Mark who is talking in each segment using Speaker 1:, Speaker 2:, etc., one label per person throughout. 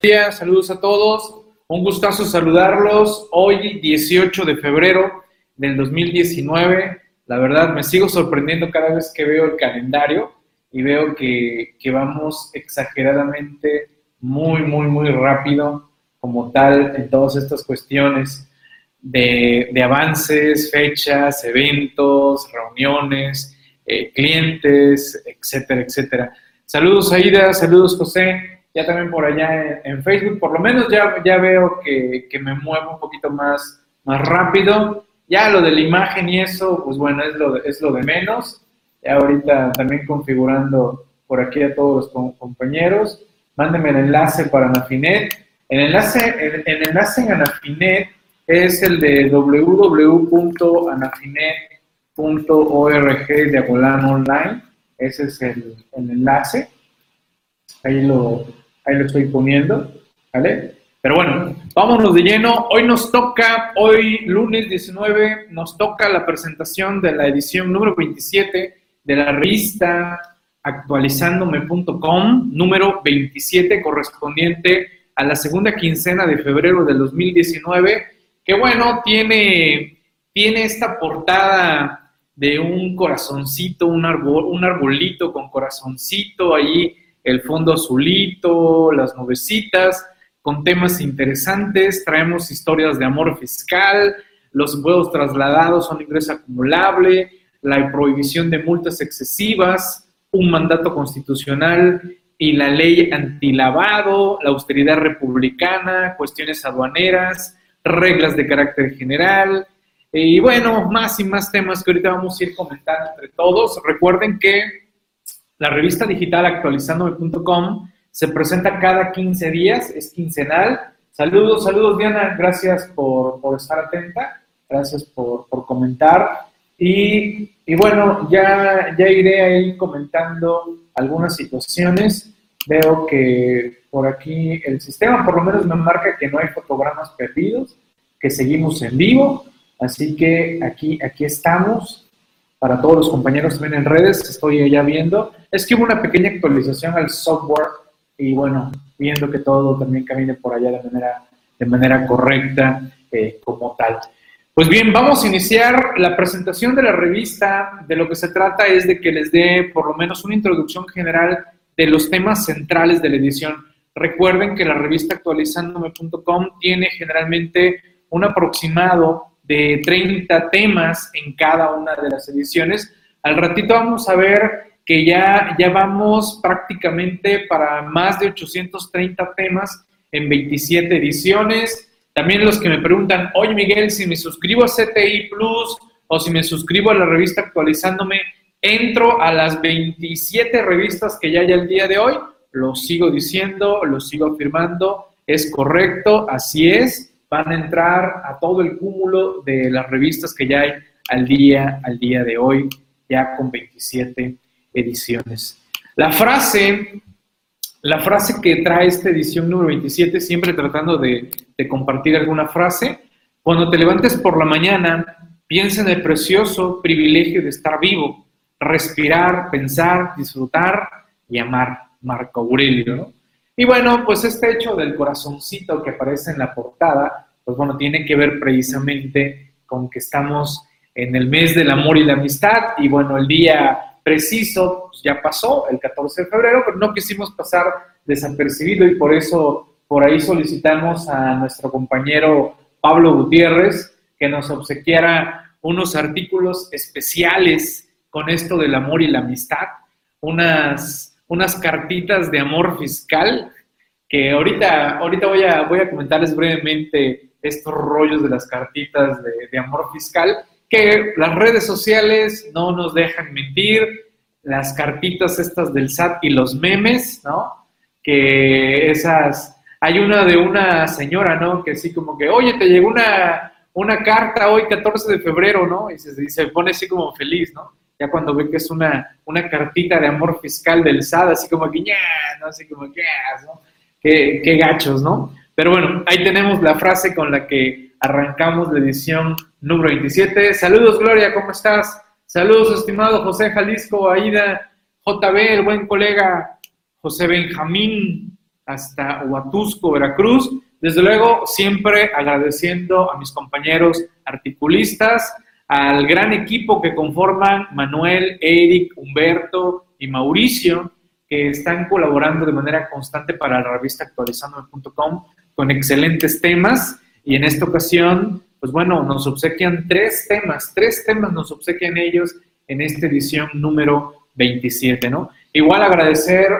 Speaker 1: días, saludos a todos. Un gustazo saludarlos hoy, 18 de febrero del 2019. La verdad, me sigo sorprendiendo cada vez que veo el calendario y veo que, vamos exageradamente muy, muy, muy rápido como tal en todas estas cuestiones de, avances, fechas, eventos, reuniones, eh, clientes, etcétera, etcétera. Saludos Aida, saludos José ya también por allá en, Facebook, por lo menos ya, ya veo que, me muevo un poquito más, más rápido. Ya lo de la imagen y eso, pues bueno, es lo de, es lo de menos. Ya ahorita también configurando por aquí a todos los compañeros. Mándenme el enlace para Anafinet. El enlace, el, enlace en Anafinet es el de www.anafinet.org diagonal online. Ese es el, el enlace. Ahí lo, ahí lo estoy poniendo, ¿vale? Pero bueno, vámonos de lleno. Hoy nos toca, hoy lunes 19, nos toca la presentación de la edición número 27 de la revista actualizándome.com, número 27, correspondiente a la segunda quincena de febrero del 2019, que bueno, tiene, tiene esta portada de un corazoncito, un, arbol, un arbolito con corazoncito ahí el fondo azulito, las nubecitas, con temas interesantes. Traemos historias de amor fiscal, los impuestos trasladados son ingreso acumulable, la prohibición de multas excesivas, un mandato constitucional y la ley antilavado, la austeridad republicana, cuestiones aduaneras, reglas de carácter general, y bueno, más y más temas que ahorita vamos a ir comentando entre todos. Recuerden que la revista digital actualizandome.com se presenta cada 15 días, es quincenal. Saludos, saludos Diana, gracias por, estar atenta, gracias por, comentar. Y, bueno, ya, ya iré ahí comentando algunas situaciones. Veo que por aquí el sistema por lo menos me marca que no hay fotogramas perdidos, que seguimos en vivo. Así que aquí, aquí estamos para todos los compañeros también en redes, estoy ya viendo, es que hubo una pequeña actualización al software y bueno, viendo que todo también camine por allá de manera, de manera correcta eh, como tal. Pues bien, vamos a iniciar la presentación de la revista. De lo que se trata es de que les dé por lo menos una introducción general de los temas centrales de la edición. Recuerden que la revista actualizándome.com tiene generalmente un aproximado de 30 temas en cada una de las ediciones. Al ratito vamos a ver que ya, ya vamos prácticamente para más de 830 temas en 27 ediciones. También los que me preguntan, oye Miguel, si me suscribo a CTI Plus o si me suscribo a la revista actualizándome, entro a las 27 revistas que ya hay al día de hoy. Lo sigo diciendo, lo sigo afirmando, es correcto, así es van a entrar a todo el cúmulo de las revistas que ya hay al día, al día de hoy, ya con 27 ediciones. La frase, la frase que trae esta edición número 27, siempre tratando de, de compartir alguna frase, cuando te levantes por la mañana, piensa en el precioso privilegio de estar vivo, respirar, pensar, disfrutar y amar. Marco Aurelio, ¿no? Y bueno, pues este hecho del corazoncito que aparece en la portada, pues bueno, tiene que ver precisamente con que estamos en el mes del amor y la amistad. Y bueno, el día preciso pues ya pasó, el 14 de febrero, pero no quisimos pasar desapercibido y por eso por ahí solicitamos a nuestro compañero Pablo Gutiérrez que nos obsequiara unos artículos especiales con esto del amor y la amistad, unas unas cartitas de amor fiscal, que ahorita, ahorita voy, a, voy a comentarles brevemente estos rollos de las cartitas de, amor fiscal, que las redes sociales no nos dejan mentir, las cartitas estas del SAT y los memes, ¿no? Que esas, hay una de una señora, ¿no? Que así como que, oye, te llegó una, una carta hoy 14 de febrero, ¿no? Y se, y se pone así como feliz, ¿no? Ya cuando ve que es una, una cartita de amor fiscal del SAD, así como que, no así como que, ¿no? Qué, qué gachos, ¿no? Pero bueno, ahí tenemos la frase con la que arrancamos la edición número 27. Saludos, Gloria, ¿cómo estás? Saludos, estimado José Jalisco, Aida, JB, el buen colega José Benjamín, hasta Huatusco, Veracruz. Desde luego, siempre agradeciendo a mis compañeros articulistas, al gran equipo que conforman Manuel, Eric, Humberto y Mauricio, que están colaborando de manera constante para la revista actualizandome.com con excelentes temas. Y en esta ocasión, pues bueno, nos obsequian tres temas, tres temas nos obsequian ellos en esta edición número 27, ¿no? Igual agradecer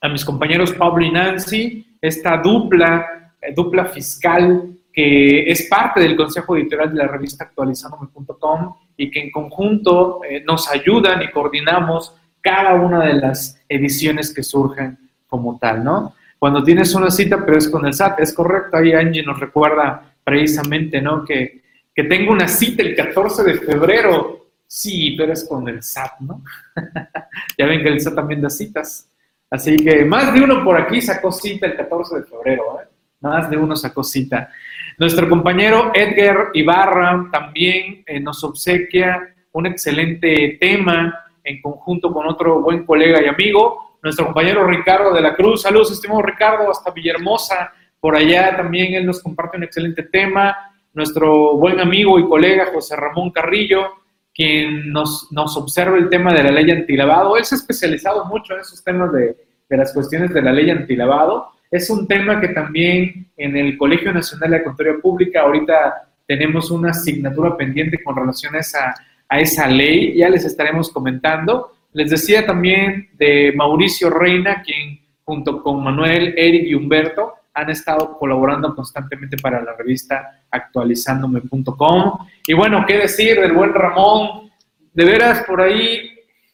Speaker 1: a mis compañeros Pablo y Nancy, esta dupla, eh, dupla fiscal que es parte del consejo editorial de la revista actualizandome.com y que en conjunto eh, nos ayudan y coordinamos cada una de las ediciones que surgen como tal, ¿no? Cuando tienes una cita, pero es con el SAT, es correcto, ahí Angie nos recuerda precisamente, ¿no? Que, que tengo una cita el 14 de febrero, sí, pero es con el SAT, ¿no? ya ven que el SAT también da citas. Así que más de uno por aquí sacó cita el 14 de febrero, ¿eh? Más de uno sacó cita. Nuestro compañero Edgar Ibarra también eh, nos obsequia un excelente tema en conjunto con otro buen colega y amigo, nuestro compañero Ricardo de la Cruz. Saludos, estimado Ricardo, hasta Villahermosa. Por allá también él nos comparte un excelente tema. Nuestro buen amigo y colega José Ramón Carrillo, quien nos, observa el tema de la ley antilavado. Él se ha especializado mucho en esos temas de, de las cuestiones de la ley antilavado. Es un tema que también en el Colegio Nacional de Contaduría Pública ahorita tenemos una asignatura pendiente con relación a esa a esa ley, ya les estaremos comentando. Les decía también de Mauricio Reina, quien junto con Manuel, Eric y Humberto han estado colaborando constantemente para la revista actualizándome.com. Y bueno, qué decir del buen Ramón. De veras, por ahí,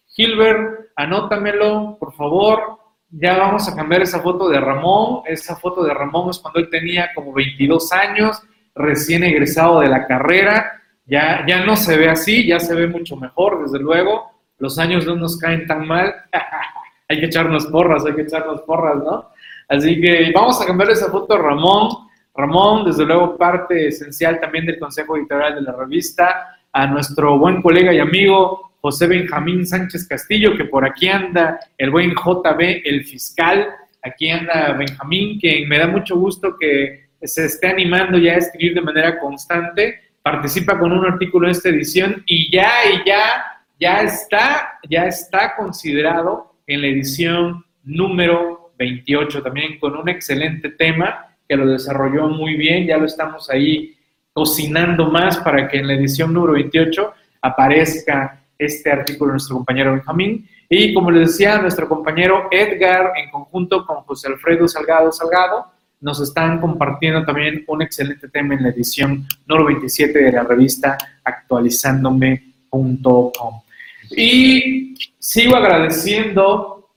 Speaker 1: Gilbert, anótamelo, por favor. Ya vamos a cambiar esa foto de Ramón. Esa foto de Ramón es cuando él tenía como 22 años, recién egresado de la carrera ya, ya no se ve así, ya se ve mucho mejor, desde luego. Los años no nos caen tan mal. hay que echarnos porras, hay que echarnos porras, ¿no? Así que vamos a cambiar esa foto a Ramón. Ramón, desde luego, parte esencial también del Consejo Editorial de la revista. A nuestro buen colega y amigo José Benjamín Sánchez Castillo, que por aquí anda, el buen JB, el fiscal. Aquí anda Benjamín, que me da mucho gusto que se esté animando ya a escribir de manera constante. Participa con un artículo en esta edición y ya, y ya, ya está, ya está considerado en la edición número 28, también con un excelente tema que lo desarrolló muy bien, ya lo estamos ahí cocinando más para que en la edición número 28 aparezca este artículo de nuestro compañero Benjamín. Y como les decía, nuestro compañero Edgar, en conjunto con José Alfredo Salgado Salgado, nos están compartiendo también un excelente tema en la edición número 27 de la revista actualizándome.com. Y sigo agradeciendo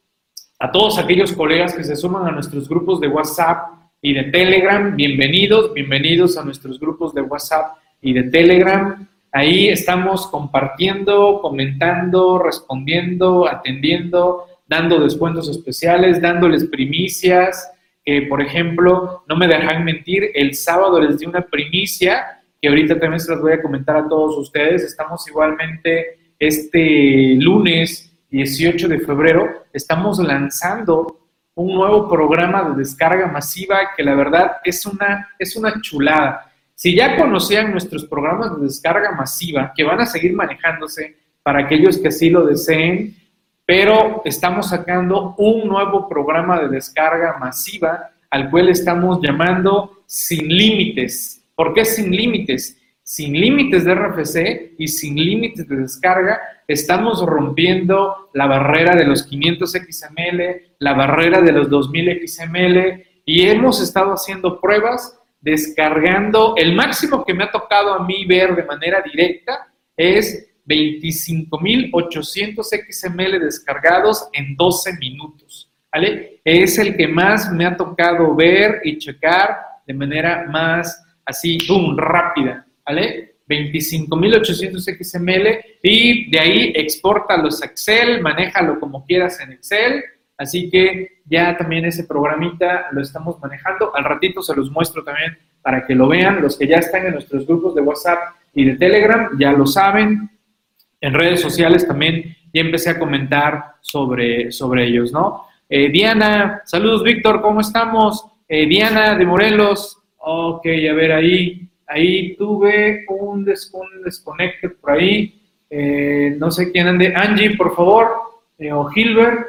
Speaker 1: a todos aquellos colegas que se suman a nuestros grupos de WhatsApp y de Telegram. Bienvenidos, bienvenidos a nuestros grupos de WhatsApp y de Telegram. Ahí estamos compartiendo, comentando, respondiendo, atendiendo, dando descuentos especiales, dándoles primicias, que, por ejemplo, no me dejan mentir, el sábado les di una primicia, que ahorita también se las voy a comentar a todos ustedes. Estamos igualmente este lunes 18 de febrero, estamos lanzando un nuevo programa de descarga masiva que la verdad es una, es una chulada. Si ya conocían nuestros programas de descarga masiva, que van a seguir manejándose para aquellos que así lo deseen, pero estamos sacando un nuevo programa de descarga masiva al cual estamos llamando Sin Límites. ¿Por qué Sin Límites? Sin límites de RFC y sin límites de descarga, estamos rompiendo la barrera de los 500 XML, la barrera de los 2000 XML y hemos estado haciendo pruebas descargando. El máximo que me ha tocado a mí ver de manera directa es 25.800 XML descargados en 12 minutos. ¿vale? Es el que más me ha tocado ver y checar de manera más así, boom, rápida. ¿Vale? 25.800 XML y de ahí exporta los Excel, manéjalo como quieras en Excel. Así que ya también ese programita lo estamos manejando. Al ratito se los muestro también para que lo vean. Los que ya están en nuestros grupos de WhatsApp y de Telegram ya lo saben en redes sociales también ya empecé a comentar sobre, sobre ellos, ¿no? Eh, Diana, saludos Víctor, ¿cómo estamos? Eh, Diana de Morelos, ok, a ver ahí, ahí tuve un, des por ahí, eh, no sé quién ande, Angie, por favor, o Gilbert,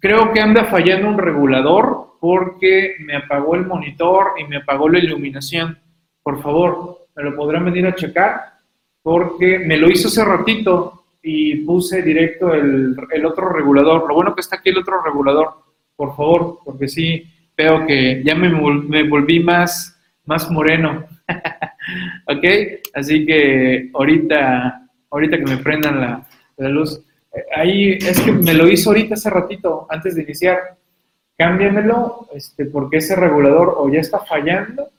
Speaker 1: creo que anda fallando un regulador porque me apagó el monitor y me apagó la iluminación. Por favor, ¿me lo podrán venir a checar? Porque me lo hizo hace ratito y puse directo el, otro regulador. Lo bueno que está aquí el otro regulador, por favor, porque sí veo que ya me, volví más, más moreno. ¿Ok? Así que ahorita, ahorita que me prendan la, luz. Ahí es que me lo hizo ahorita hace ratito, antes de iniciar. Cámbiamelo, este, porque ese regulador o ya está fallando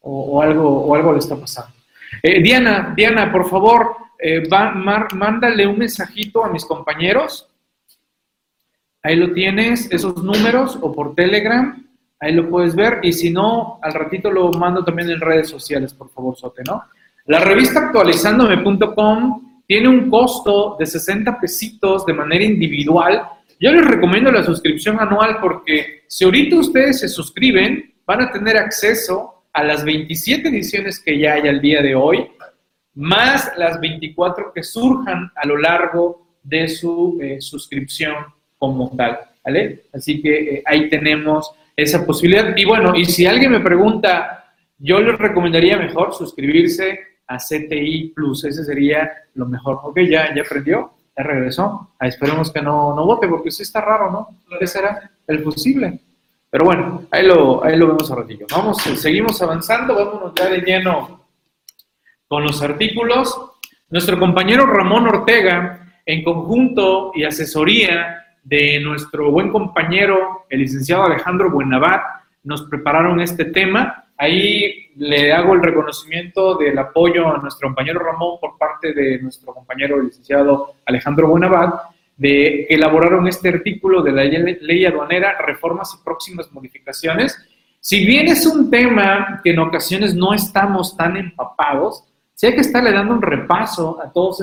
Speaker 1: o, algo, o algo le está pasando. Eh, Diana, Diana, por favor, eh, mándale un mensajito a mis compañeros. Ahí lo tienes, esos números, o por Telegram, ahí lo puedes ver. Y si no, al ratito lo mando también en redes sociales, por favor, Sote, ¿no? La revista actualizándome.com tiene un costo de 60 pesitos de manera individual. Yo les recomiendo la suscripción anual porque si ahorita ustedes se suscriben, van a tener acceso a las 27 ediciones que ya hay al día de hoy, más las 24 que surjan a lo largo de su eh, suscripción como tal, ¿vale? Así que eh, ahí tenemos esa posibilidad. Y bueno, y si alguien me pregunta, yo les recomendaría mejor suscribirse a CTI Plus, ese sería lo mejor. Ok, ya, ya aprendió, ya regresó. Ah, esperemos que no, no vote, porque sí está raro, ¿no? ¿Qué será? El fusible. Pero bueno, ahí lo, ahí lo vemos a ratillo. Vamos, seguimos avanzando, vámonos ya de lleno con los artículos. Nuestro compañero Ramón Ortega, en conjunto y asesoría de nuestro buen compañero, el licenciado Alejandro Buenavat, nos prepararon este tema. Ahí le hago el reconocimiento del apoyo a nuestro compañero Ramón por parte de nuestro compañero el licenciado Alejandro Buenavat de que elaboraron este artículo de la ley aduanera, reformas y próximas modificaciones. Si bien es un tema que en ocasiones no estamos tan empapados, sí hay que estarle dando un repaso a todas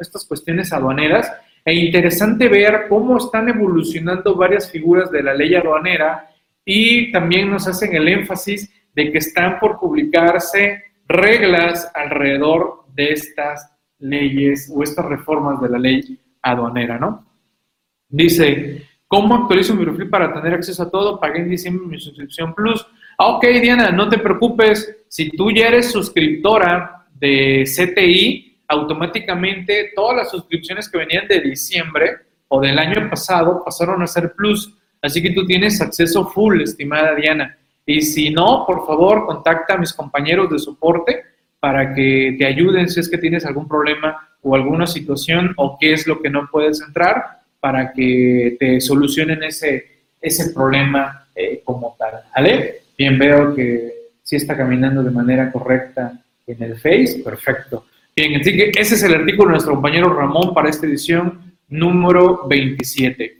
Speaker 1: estas cuestiones aduaneras e interesante ver cómo están evolucionando varias figuras de la ley aduanera y también nos hacen el énfasis de que están por publicarse reglas alrededor de estas leyes o estas reformas de la ley aduanera, ¿no? Dice, ¿cómo actualizo mi perfil para tener acceso a todo? Pagué en diciembre mi suscripción Plus. Ah, ok, Diana, no te preocupes. Si tú ya eres suscriptora de CTI, automáticamente todas las suscripciones que venían de diciembre o del año pasado pasaron a ser Plus. Así que tú tienes acceso full, estimada Diana. Y si no, por favor, contacta a mis compañeros de soporte para que te ayuden si es que tienes algún problema o alguna situación o qué es lo que no puedes entrar para que te solucionen ese, ese problema eh, como tal. ¿Vale? Bien, veo que sí está caminando de manera correcta en el Face. Perfecto. Bien, así que ese es el artículo de nuestro compañero Ramón para esta edición número 27.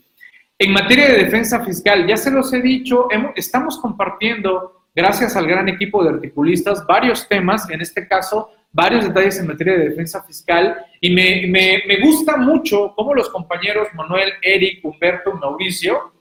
Speaker 1: En materia de defensa fiscal, ya se los he dicho, estamos compartiendo, gracias al gran equipo de articulistas, varios temas, en este caso, varios detalles en materia de defensa fiscal y me, me, gusta mucho cómo los compañeros Manuel, Eric, Humberto, Mauricio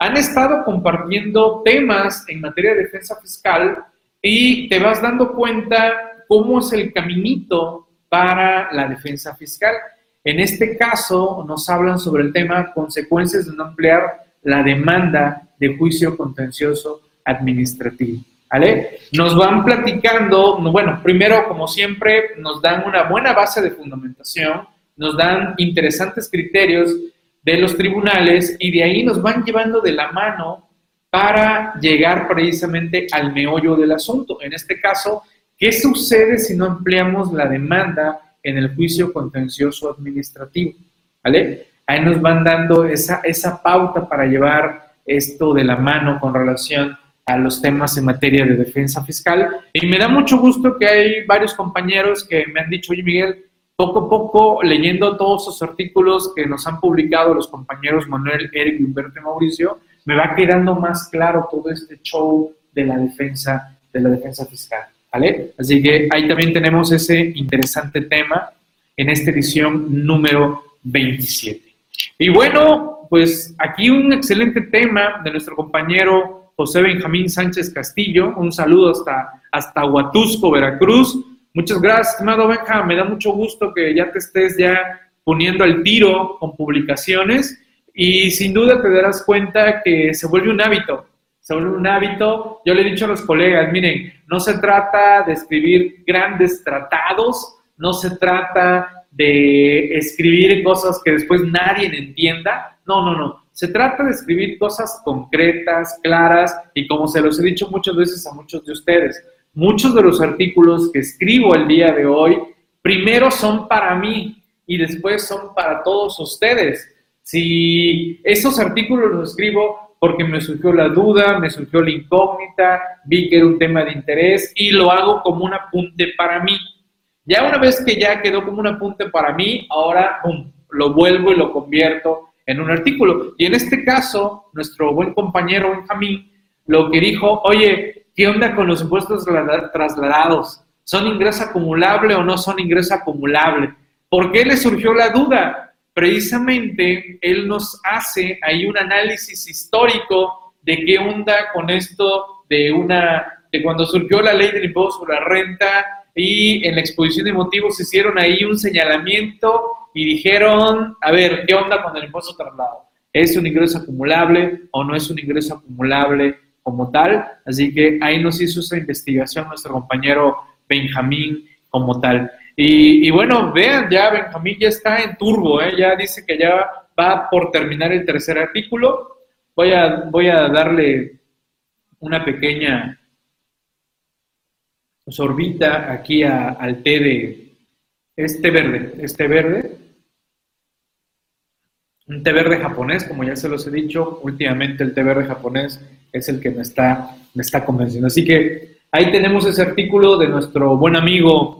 Speaker 1: han estado compartiendo temas en materia de defensa fiscal y te vas dando cuenta cómo es el caminito para la defensa fiscal. En este caso nos hablan sobre el tema consecuencias de no emplear la demanda de juicio contencioso administrativo. ¿Vale? Nos van platicando, bueno, primero, como siempre, nos dan una buena base de fundamentación, nos dan interesantes criterios de los tribunales y de ahí nos van llevando de la mano para llegar precisamente al meollo del asunto. En este caso, ¿qué sucede si no empleamos la demanda en el juicio contencioso administrativo? ¿Vale? Ahí nos van dando esa, esa pauta para llevar esto de la mano con relación a los temas en materia de defensa fiscal. Y me da mucho gusto que hay varios compañeros que me han dicho, oye Miguel, poco a poco leyendo todos esos artículos que nos han publicado los compañeros Manuel, Eric, Humberto y Mauricio, me va quedando más claro todo este show de la defensa, de la defensa fiscal. ¿Vale? Así que ahí también tenemos ese interesante tema en esta edición número 27. Y bueno, pues aquí un excelente tema de nuestro compañero José Benjamín Sánchez Castillo. Un saludo hasta, hasta Huatusco, Veracruz. Muchas gracias, estimado Benja. Me da mucho gusto que ya te estés ya poniendo al tiro con publicaciones y sin duda te darás cuenta que se vuelve un hábito. Vuelve un hábito. Yo le he dicho a los colegas, miren, no se trata de escribir grandes tratados, no se trata de escribir cosas que después nadie entienda. No, no, no. Se trata de escribir cosas concretas, claras y como se los he dicho muchas veces a muchos de ustedes, muchos de los artículos que escribo el día de hoy, primero son para mí y después son para todos ustedes. Si esos artículos los escribo porque me surgió la duda, me surgió la incógnita, vi que era un tema de interés y lo hago como un apunte para mí. Ya una vez que ya quedó como un apunte para mí, ahora lo vuelvo y lo convierto en un artículo. Y en este caso, nuestro buen compañero Benjamín lo que dijo, oye, ¿qué onda con los impuestos trasladados? ¿Son ingreso acumulable o no son ingreso acumulable? ¿Por qué le surgió la duda? Precisamente él nos hace ahí un análisis histórico de qué onda con esto de una de cuando surgió la ley del impuesto sobre la renta y en la exposición de motivos hicieron ahí un señalamiento y dijeron, a ver, ¿qué onda con el impuesto traslado? ¿Es un ingreso acumulable o no es un ingreso acumulable como tal? Así que ahí nos hizo esa investigación nuestro compañero Benjamín como tal. Y, bueno, vean, ya Benjamín ya está en turbo, ¿eh? ya dice que ya va por terminar el tercer artículo. Voy a, voy a darle una pequeña sorbita aquí al té de este verde, este verde, un té verde japonés, como ya se los he dicho, últimamente el té verde japonés es el que me está, me está convenciendo. Así que ahí tenemos ese artículo de nuestro buen amigo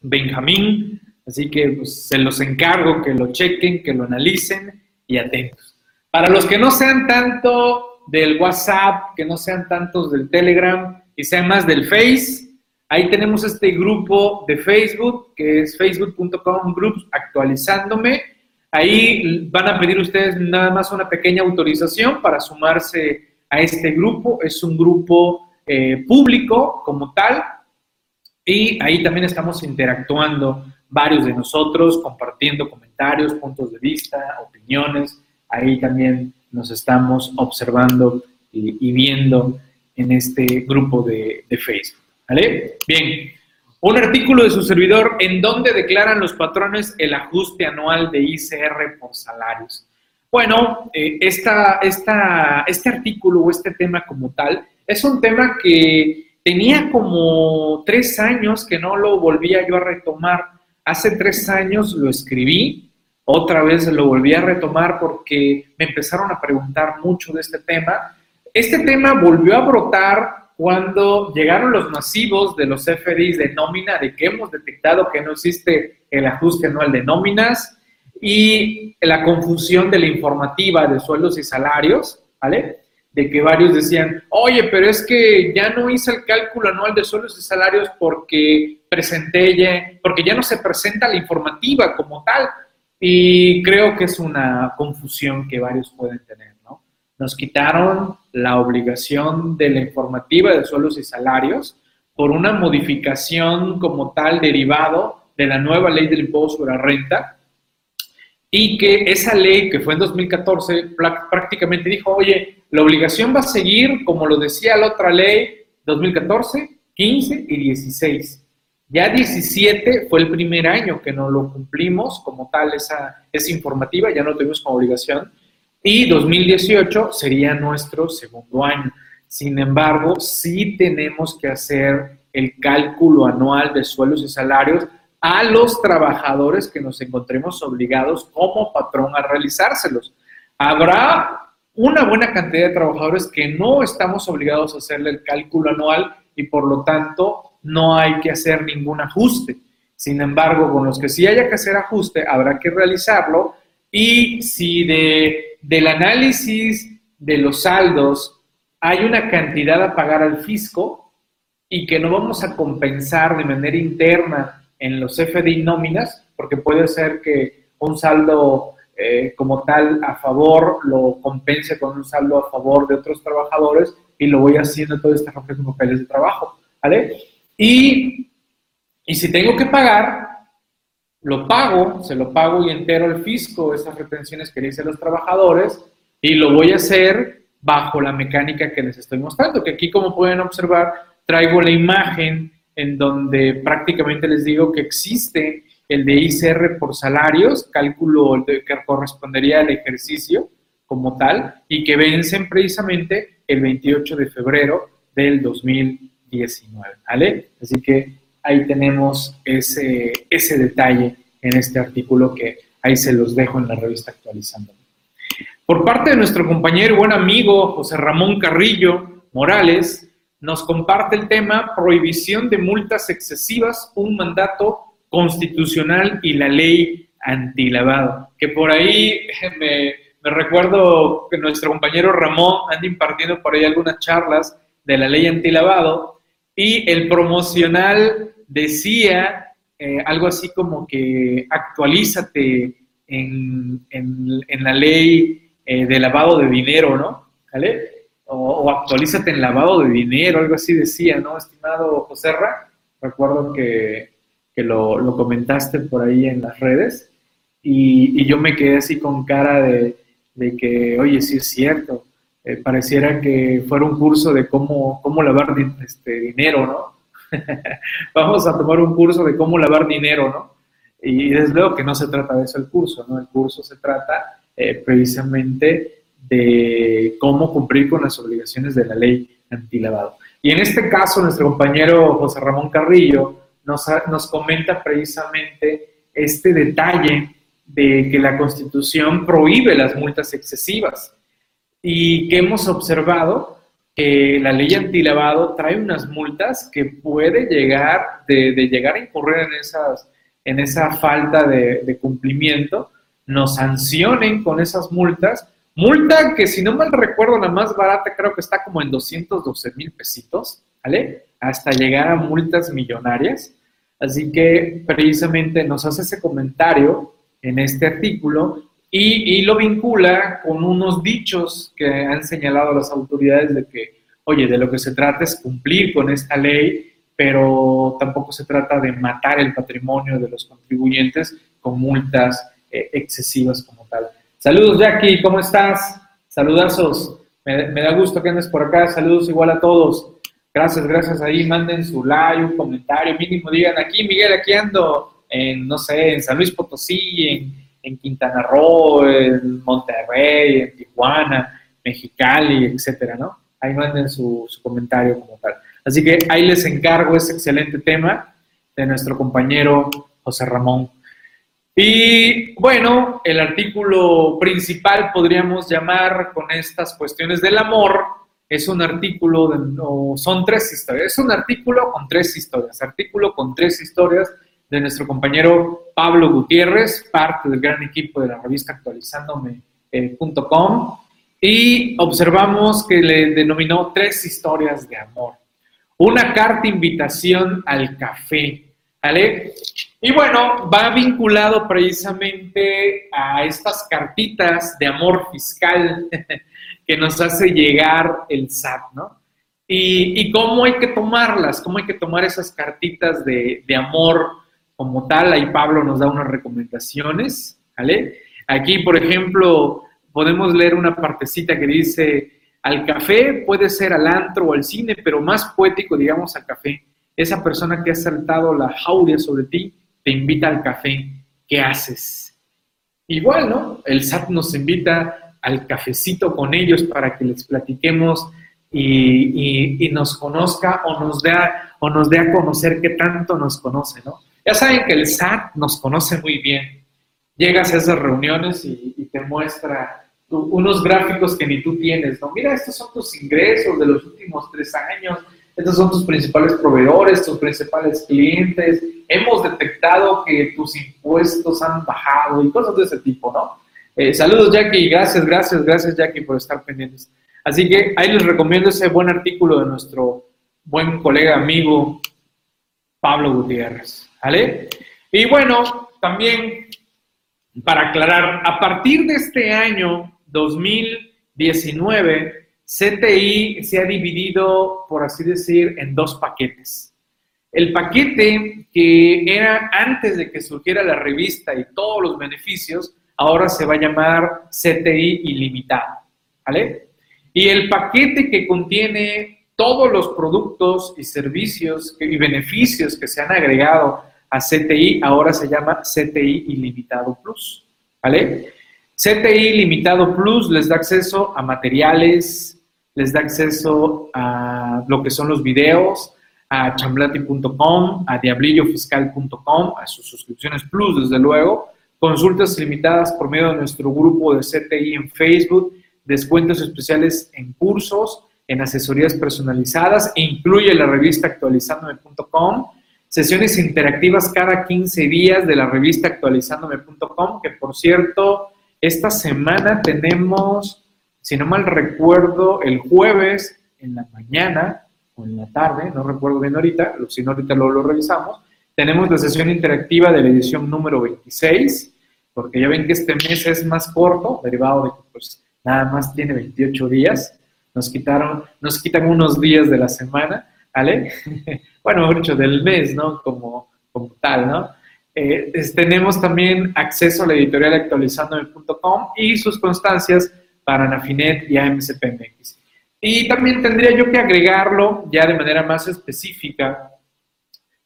Speaker 1: Benjamín, así que pues, se los encargo que lo chequen, que lo analicen y atentos. Para los que no sean tanto del WhatsApp, que no sean tantos del Telegram y sean más del Face, Ahí tenemos este grupo de Facebook, que es facebook.com groups actualizándome. Ahí van a pedir ustedes nada más una pequeña autorización para sumarse a este grupo. Es un grupo eh, público como tal. Y ahí también estamos interactuando varios de nosotros, compartiendo comentarios, puntos de vista, opiniones. Ahí también nos estamos observando y, viendo en este grupo de Facebook. ¿Vale? Bien. Un artículo de su servidor en donde declaran los patrones el ajuste anual de ICR por salarios. Bueno, eh, esta, este artículo o este tema como tal es un tema que tenía como tres años que no lo volvía yo a retomar. Hace tres años lo escribí, otra vez lo volví a retomar porque me empezaron a preguntar mucho de este tema. Este tema volvió a brotar cuando llegaron los masivos de los FDIs de nómina, de que hemos detectado que no existe el ajuste anual de nóminas y la confusión de la informativa de sueldos y salarios, ¿vale? De que varios decían, oye, pero es que ya no hice el cálculo anual de sueldos y salarios porque presenté ya, porque ya no se presenta la informativa como tal. Y creo que es una confusión que varios pueden tener, ¿no? Nos quitaron la obligación de la informativa de suelos y salarios por una modificación como tal derivado de la nueva ley del impuesto sobre la renta y que esa ley que fue en 2014 prácticamente dijo, oye, la obligación va a seguir como lo decía la otra ley 2014, 15 y 16. Ya 17 fue el primer año que no lo cumplimos como tal esa, esa informativa, ya no tuvimos como obligación y 2018 sería nuestro segundo año. Sin embargo, sí tenemos que hacer el cálculo anual de sueldos y salarios a los trabajadores que nos encontremos obligados como patrón a realizárselos. Habrá una buena cantidad de trabajadores que no estamos obligados a hacerle el cálculo anual y por lo tanto no hay que hacer ningún ajuste. Sin embargo, con los que sí haya que hacer ajuste, habrá que realizarlo y si de del análisis de los saldos hay una cantidad a pagar al fisco y que no vamos a compensar de manera interna en los FDI nóminas, porque puede ser que un saldo eh, como tal a favor, lo compense con un saldo a favor de otros trabajadores y lo voy haciendo todo este reflejo en papeles de trabajo, ¿vale? Y, y si tengo que pagar, lo pago, se lo pago y entero al fisco esas retenciones que dicen los trabajadores y lo voy a hacer bajo la mecánica que les estoy mostrando, que aquí como pueden observar traigo la imagen en donde prácticamente les digo que existe el de por salarios, cálculo que correspondería al ejercicio como tal, y que vencen precisamente el 28 de febrero del 2019, ¿vale? Así que ahí tenemos ese, ese detalle en este artículo que ahí se los dejo en la revista actualizando. Por parte de nuestro compañero y buen amigo José Ramón Carrillo Morales, nos comparte el tema prohibición de multas excesivas, un mandato constitucional y la ley antilavado. Que por ahí me, recuerdo que nuestro compañero Ramón anda impartiendo por ahí algunas charlas de la ley antilavado y el promocional decía eh, algo así como que actualízate en, en, la ley eh, de lavado de dinero, ¿no? ¿Vale? O, actualízate en lavado de dinero, algo así decía, ¿no, estimado José Ra? Recuerdo que, que lo, lo, comentaste por ahí en las redes y, y yo me quedé así con cara de, de que, oye, sí es cierto, eh, pareciera que fuera un curso de cómo, cómo lavar este, dinero, ¿no? vamos a tomar un curso de cómo lavar dinero, ¿no? Y desde luego que no se trata de eso el curso, ¿no? El curso se trata eh, precisamente de cómo cumplir con las obligaciones de la ley antilavado. Y en este caso, nuestro compañero José Ramón Carrillo nos, nos comenta precisamente este detalle de que la Constitución prohíbe las multas excesivas y que hemos observado la ley antilavado trae unas multas que puede llegar, de, llegar a incurrir en, esas, en esa falta de, cumplimiento, nos sancionen con esas multas. Multa que, si no mal recuerdo, la más barata creo que está como en 212 mil pesitos, ¿vale? Hasta llegar a multas millonarias. Así que precisamente nos hace ese comentario en este artículo y, lo vincula con unos dichos que han señalado las autoridades de que, oye, de lo que se trata es cumplir con esta ley, pero tampoco se trata de matar el patrimonio de los contribuyentes con multas eh, excesivas como tal. Saludos, Jackie, ¿cómo estás? Saludazos. Me, da gusto que andes por acá. Saludos igual a todos. Gracias, gracias ahí. Manden su like, un comentario, mínimo digan aquí, Miguel, aquí ando en, no sé, en San Luis Potosí, en en Quintana Roo, en Monterrey, en Tijuana, Mexicali, etcétera, ¿no? Ahí manden su, su comentario como tal. Así que ahí les encargo ese excelente tema de nuestro compañero José Ramón. Y bueno, el artículo principal podríamos llamar con estas cuestiones del amor, es un artículo, de, son tres historias, es un artículo con tres historias, artículo con tres historias de nuestro compañero Pablo Gutiérrez, parte del gran equipo de la revista actualizandome.com, y observamos que le denominó tres historias de amor. Una carta invitación al café, ¿vale? Y bueno, va vinculado precisamente a estas cartitas de amor fiscal que nos hace llegar el SAT, ¿no? Y, cómo hay que tomarlas, cómo hay que tomar esas cartitas de, de amor como tal, ahí Pablo nos da unas recomendaciones, ¿vale? Aquí, por ejemplo, podemos leer una partecita que dice, al café puede ser al antro o al cine, pero más poético, digamos, al café. Esa persona que ha saltado la jauria sobre ti te invita al café. ¿Qué haces? Igual, ¿no? El SAT nos invita al cafecito con ellos para que les platiquemos y, y nos conozca o nos, dé o nos dé a conocer qué tanto nos conoce, ¿no? Ya saben que el SAT nos conoce muy bien. Llegas a esas reuniones y, te muestra unos gráficos que ni tú tienes, ¿no? Mira, estos son tus ingresos de los últimos tres años, estos son tus principales proveedores, tus principales clientes, hemos detectado que tus impuestos han bajado y cosas de ese tipo, ¿no? Eh, saludos, Jackie, gracias, gracias, gracias, Jackie, por estar pendientes. Así que ahí les recomiendo ese buen artículo de nuestro buen colega, amigo Pablo Gutiérrez. ¿Vale? Y bueno, también para aclarar, a partir de este año 2019, CTI se ha dividido, por así decir, en dos paquetes. El paquete que era antes de que surgiera la revista y todos los beneficios, ahora se va a llamar CTI ilimitado, ¿vale? Y el paquete que contiene todos los productos y servicios y beneficios que se han agregado a CTI, ahora se llama CTI Ilimitado Plus, ¿vale? CTI Ilimitado Plus les da acceso a materiales, les da acceso a lo que son los videos, a chamblati.com, a diablillofiscal.com, a sus suscripciones Plus, desde luego, consultas limitadas por medio de nuestro grupo de CTI en Facebook, descuentos especiales en cursos, en asesorías personalizadas, e incluye la revista actualizandome.com, sesiones interactivas cada 15 días de la revista actualizandome.com, que por cierto, esta semana tenemos, si no mal recuerdo, el jueves en la mañana o en la tarde, no recuerdo bien ahorita, si no ahorita lo, lo revisamos, tenemos la sesión interactiva de la edición número 26, porque ya ven que este mes es más corto, derivado de que pues nada más tiene 28 días. Nos quitaron, nos quitan unos días de la semana, ¿vale? bueno, mejor dicho, del mes, ¿no? Como, como tal, ¿no? Eh, tenemos también acceso a la editorial actualizandome.com y sus constancias para Nafinet y AMCPMX. Y también tendría yo que agregarlo ya de manera más específica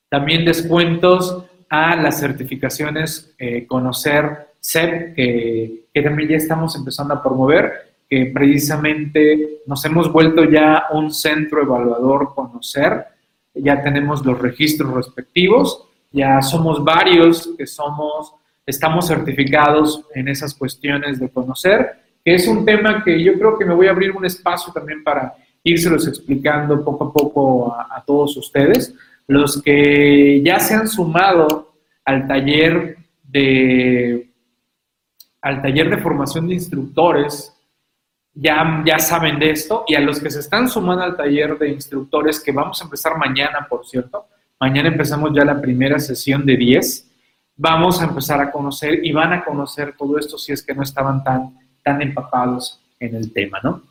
Speaker 1: también descuentos a las certificaciones eh, Conocer CEP, que, que, también ya estamos empezando a promover, que precisamente nos hemos vuelto ya un centro evaluador Conocer, ya tenemos los registros respectivos, ya somos varios que somos, estamos certificados en esas cuestiones de conocer, que es un tema que yo creo que me voy a abrir un espacio también para írselos explicando poco a poco a todos ustedes. Los que ya se han sumado al taller de al taller de formación de instructores ya, ya saben de esto y a los que se están sumando al taller de instructores que vamos a empezar mañana, por cierto, mañana empezamos ya la primera sesión de 10, vamos a empezar a conocer y van a conocer todo esto si es que no estaban tan, tan empapados en el tema, ¿no?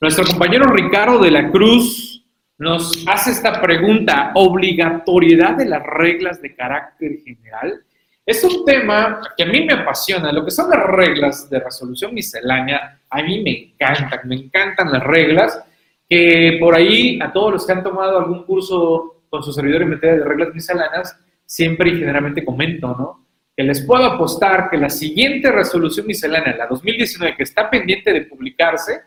Speaker 1: Nuestro compañero Ricardo de la Cruz nos hace esta pregunta, obligatoriedad de las reglas de carácter general. Es un tema que a mí me apasiona. Lo que son las reglas de resolución miscelánea, a mí me encantan, me encantan las reglas, que por ahí a todos los que han tomado algún curso con su servidor en materia de reglas misceláneas, siempre y generalmente comento, ¿no? Que les puedo apostar que la siguiente resolución miscelánea, la 2019, que está pendiente de publicarse,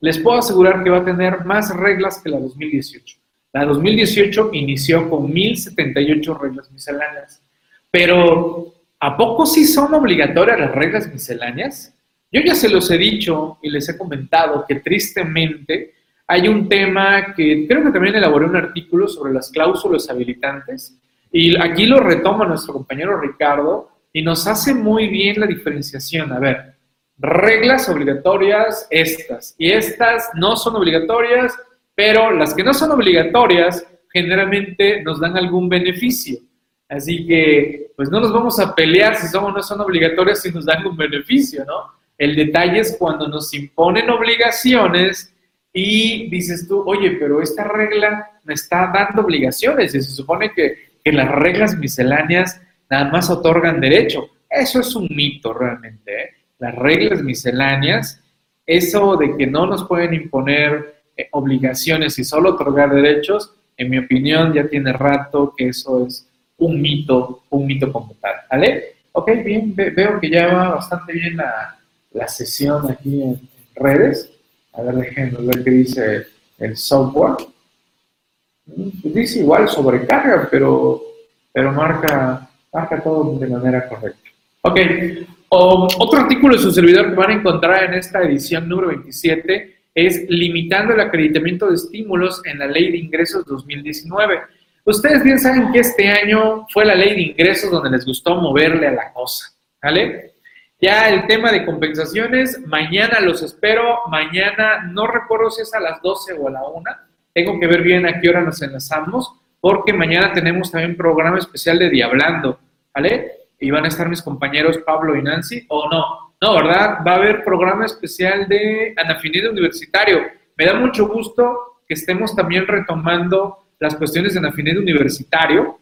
Speaker 1: les puedo asegurar que va a tener más reglas que la 2018. La 2018 inició con 1078 reglas misceláneas. Pero, ¿a poco sí son obligatorias las reglas misceláneas? Yo ya se los he dicho y les he comentado que tristemente hay un tema que creo que también elaboré un artículo sobre las cláusulas habilitantes y aquí lo retoma nuestro compañero Ricardo y nos hace muy bien la diferenciación. A ver, reglas obligatorias estas. Y estas no son obligatorias, pero las que no son obligatorias generalmente nos dan algún beneficio. Así que, pues no nos vamos a pelear si son o no son obligatorias si nos dan un beneficio, ¿no? El detalle es cuando nos imponen obligaciones y dices tú, oye, pero esta regla me está dando obligaciones y se supone que, que las reglas misceláneas nada más otorgan derecho. Eso es un mito realmente, ¿eh? las reglas misceláneas, eso de que no nos pueden imponer eh, obligaciones y solo otorgar derechos, en mi opinión ya tiene rato que eso es un mito, un mito como tal, ¿vale? Ok, bien, veo que ya va bastante bien la, sesión aquí en redes. A ver, déjenme ver qué dice el software. Dice igual sobrecarga, pero, pero marca, marca todo de manera correcta. Ok, otro artículo de su servidor que van a encontrar en esta edición número 27 es limitando el acreditamiento de estímulos en la ley de ingresos 2019. Ustedes bien saben que este año fue la ley de ingresos donde les gustó moverle a la cosa, ¿vale? Ya el tema de compensaciones, mañana los espero, mañana no recuerdo si es a las 12 o a la 1, tengo que ver bien a qué hora nos enlazamos, porque mañana tenemos también programa especial de Diablando, ¿vale? y van a estar mis compañeros Pablo y Nancy, o no, no, ¿verdad? Va a haber programa especial de Anafinido Universitario. Me da mucho gusto que estemos también retomando las cuestiones de Anafinido Universitario,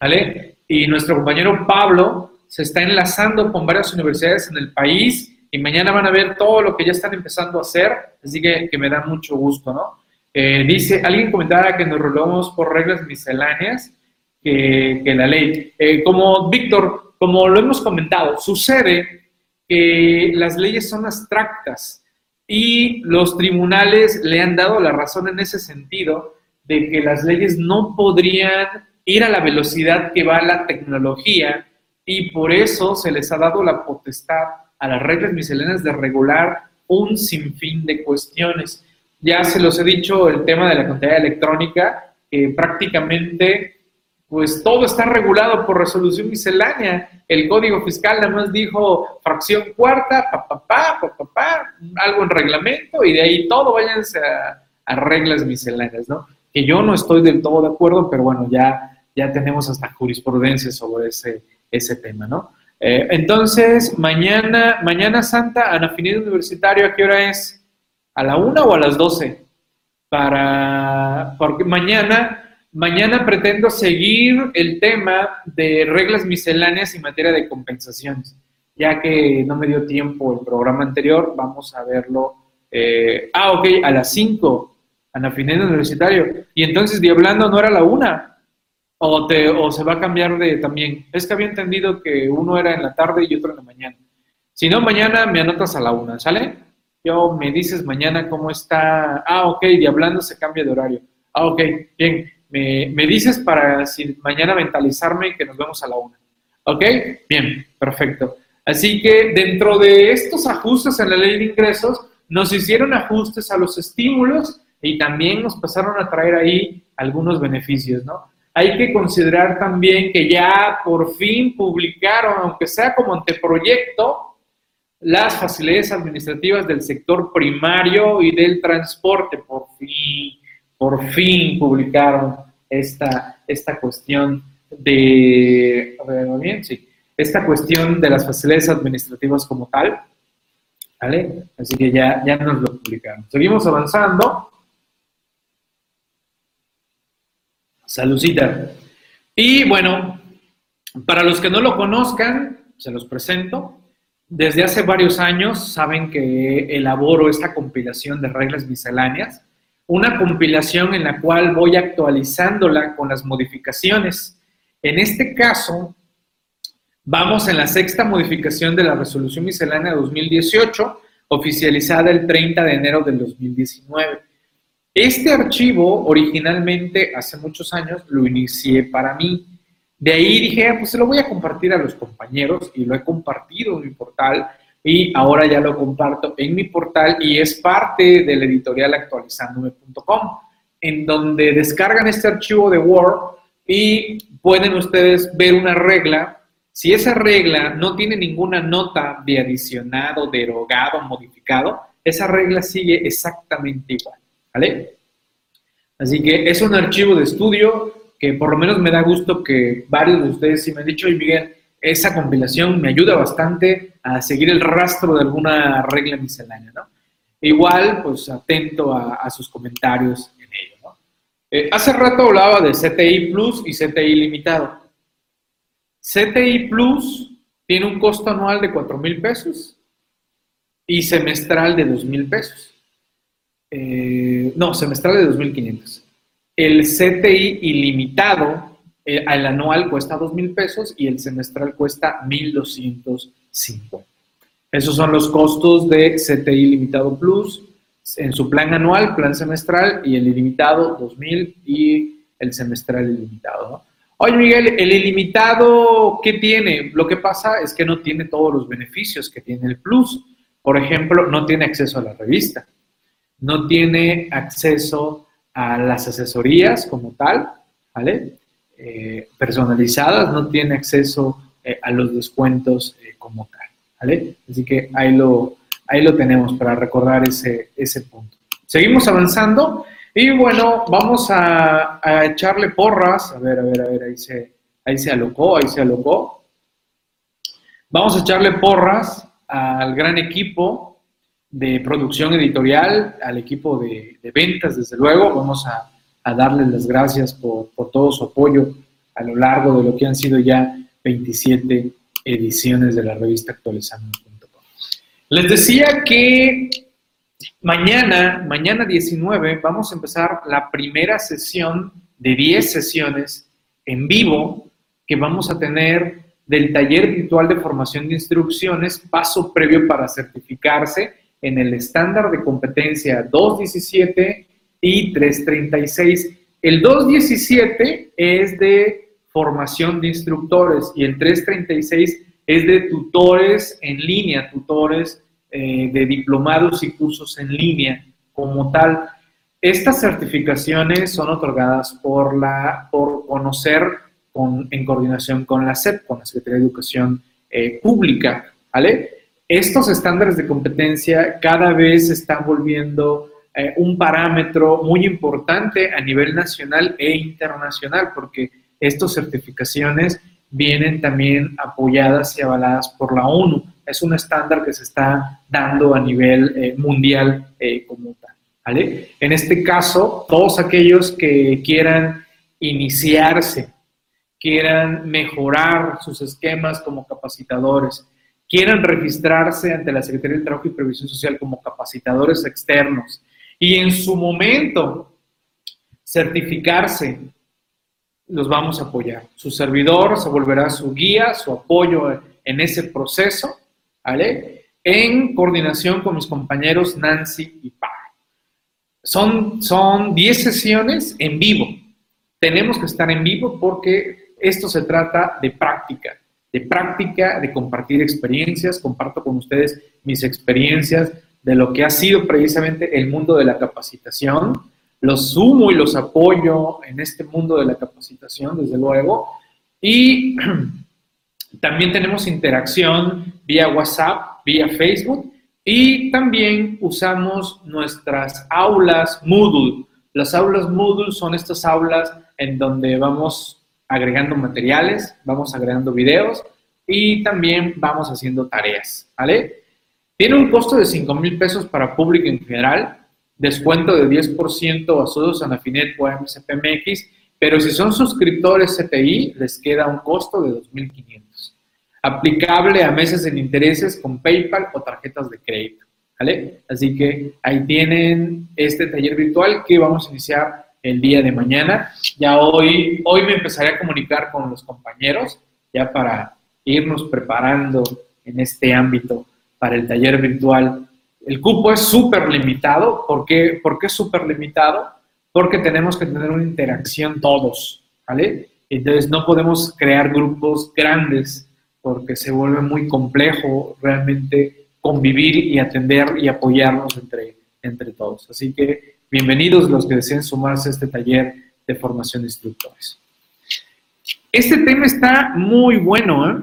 Speaker 1: ¿vale? Y nuestro compañero Pablo se está enlazando con varias universidades en el país y mañana van a ver todo lo que ya están empezando a hacer, así que, que me da mucho gusto, ¿no? Eh, dice, alguien comentaba que nos rolamos por reglas misceláneas que, la ley. Eh, como Víctor, como lo hemos comentado, sucede que las leyes son abstractas y los tribunales le han dado la razón en ese sentido de que las leyes no podrían ir a la velocidad que va la tecnología y por eso se les ha dado la potestad a las reglas misceláneas de regular un sinfín de cuestiones. Ya se los he dicho el tema de la contabilidad electrónica, que prácticamente pues todo está regulado por resolución miscelánea. El Código Fiscal nada más dijo fracción cuarta, papá, papá, papá, algo en reglamento y de ahí todo váyanse a, a, reglas misceláneas, ¿no? Que yo no estoy del todo de acuerdo, pero bueno, ya, ya tenemos hasta jurisprudencia sobre ese, ese tema, ¿no? Eh, entonces, mañana, mañana Santa, Anafinidad Universitario, ¿a qué hora es? ¿A la una o a las doce? Para, porque mañana, mañana pretendo seguir el tema de reglas misceláneas en materia de compensaciones, ya que no me dio tiempo el programa anterior, vamos a verlo. Eh, ah, ok, a las cinco, Anafinidad Universitario. Y entonces, Diablando no era la una, o, te, o se va a cambiar de también. Es que había entendido que uno era en la tarde y otro en la mañana. Si no, mañana me anotas a la una, ¿sale? Yo me dices mañana cómo está. Ah, ok, y hablando se cambia de horario. Ah, ok, bien. Me, me dices para si mañana mentalizarme que nos vemos a la una. ¿Ok? Bien, perfecto. Así que dentro de estos ajustes en la ley de ingresos, nos hicieron ajustes a los estímulos y también nos pasaron a traer ahí algunos beneficios, ¿no? hay que considerar también que ya por fin publicaron, aunque sea como anteproyecto, las facilidades administrativas del sector primario y del transporte. Por fin, por fin publicaron esta, esta cuestión de, bien, sí, esta cuestión de las facilidades administrativas como tal. ¿Vale? Así que ya, ya nos lo publicaron. Seguimos avanzando. Salucita. Y bueno, para los que no lo conozcan, se los presento. Desde hace varios años saben que elaboro esta compilación de reglas misceláneas, una compilación en la cual voy actualizándola con las modificaciones. En este caso, vamos en la sexta modificación de la resolución miscelánea 2018, oficializada el 30 de enero del 2019. Este archivo originalmente hace muchos años lo inicié para mí. De ahí dije, pues se lo voy a compartir a los compañeros y lo he compartido en mi portal y ahora ya lo comparto en mi portal y es parte del editorial actualizándome.com, en donde descargan este archivo de Word y pueden ustedes ver una regla. Si esa regla no tiene ninguna nota de adicionado, derogado, modificado, esa regla sigue exactamente igual. Así que es un archivo de estudio que por lo menos me da gusto que varios de ustedes sí me han dicho, y Miguel, esa compilación me ayuda bastante a seguir el rastro de alguna regla miscelánea, ¿no? Igual, pues atento a, sus comentarios en ello, ¿no? Eh, hace rato hablaba de CTI Plus y CTI limitado. CTI Plus tiene un costo anual de 4 mil pesos y semestral de 2 mil pesos. Eh, no, semestral de 2.500. El CTI ilimitado, eh, el anual cuesta 2.000 pesos y el semestral cuesta 1.250. Esos son los costos de CTI ilimitado plus en su plan anual, plan semestral y el ilimitado 2.000 y el semestral ilimitado. Oye, Miguel, el ilimitado, ¿qué tiene? Lo que pasa es que no tiene todos los beneficios que tiene el plus. Por ejemplo, no tiene acceso a la revista no tiene acceso a las asesorías como tal, ¿vale? Eh, personalizadas, no tiene acceso eh, a los descuentos eh, como tal, ¿vale? Así que ahí lo, ahí lo tenemos para recordar ese, ese punto. Seguimos avanzando y bueno, vamos a, echarle porras. A ver, a ver, a ver, ahí se, ahí se alocó, ahí se alocó. Vamos a echarle porras al gran equipo de producción editorial, al equipo de, ventas, desde luego. Vamos a, darles las gracias por, por, todo su apoyo a lo largo de lo que han sido ya 27 ediciones de la revista actualizando.com. Les decía que mañana, mañana 19, vamos a empezar la primera sesión de 10 sesiones en vivo que vamos a tener del taller virtual de formación de instrucciones, paso previo para certificarse en el estándar de competencia 217 y 336. El 217 es de formación de instructores y el 336 es de tutores en línea, tutores eh, de diplomados y cursos en línea como tal. Estas certificaciones son otorgadas por, la, por conocer en coordinación con la SEP, con la Secretaría de Educación eh, Pública, ¿vale? Estos estándares de competencia cada vez se están volviendo eh, un parámetro muy importante a nivel nacional e internacional, porque estas certificaciones vienen también apoyadas y avaladas por la ONU. Es un estándar que se está dando a nivel eh, mundial como tal. En este caso, todos aquellos que quieran iniciarse quieran mejorar sus esquemas como capacitadores, quieran registrarse ante la Secretaría del Trabajo y Previsión Social como capacitadores externos y en su momento certificarse, los vamos a apoyar. Su servidor se volverá su guía, su apoyo en ese proceso, ¿vale? En coordinación con mis compañeros Nancy y Pablo. Son, son 10 sesiones en vivo. Tenemos que estar en vivo porque esto se trata de práctica, de práctica, de compartir experiencias. Comparto con ustedes mis experiencias de lo que ha sido precisamente el mundo de la capacitación. Los sumo y los apoyo en este mundo de la capacitación, desde luego. Y también tenemos interacción vía WhatsApp, vía Facebook y también usamos nuestras aulas Moodle. Las aulas Moodle son estas aulas en donde vamos agregando materiales, vamos agregando videos y también vamos haciendo tareas, ¿vale? Tiene un costo de 5 mil pesos para público en general, descuento de 10% a Sodos Anafinet o MSPMX, pero si son suscriptores CTI, les queda un costo de 2.500. Aplicable a meses en intereses con PayPal o tarjetas de crédito, ¿vale? Así que ahí tienen este taller virtual que vamos a iniciar el día de mañana. Ya hoy, hoy me empezaré a comunicar con los compañeros ya para irnos preparando en este ámbito para el taller virtual. El cupo es súper limitado. ¿Por qué, ¿Por qué súper limitado? Porque tenemos que tener una interacción todos, ¿vale? Entonces no podemos crear grupos grandes porque se vuelve muy complejo realmente convivir y atender y apoyarnos entre, entre todos. Así que Bienvenidos los que deseen sumarse a este taller de formación de instructores. Este tema está muy bueno. ¿eh?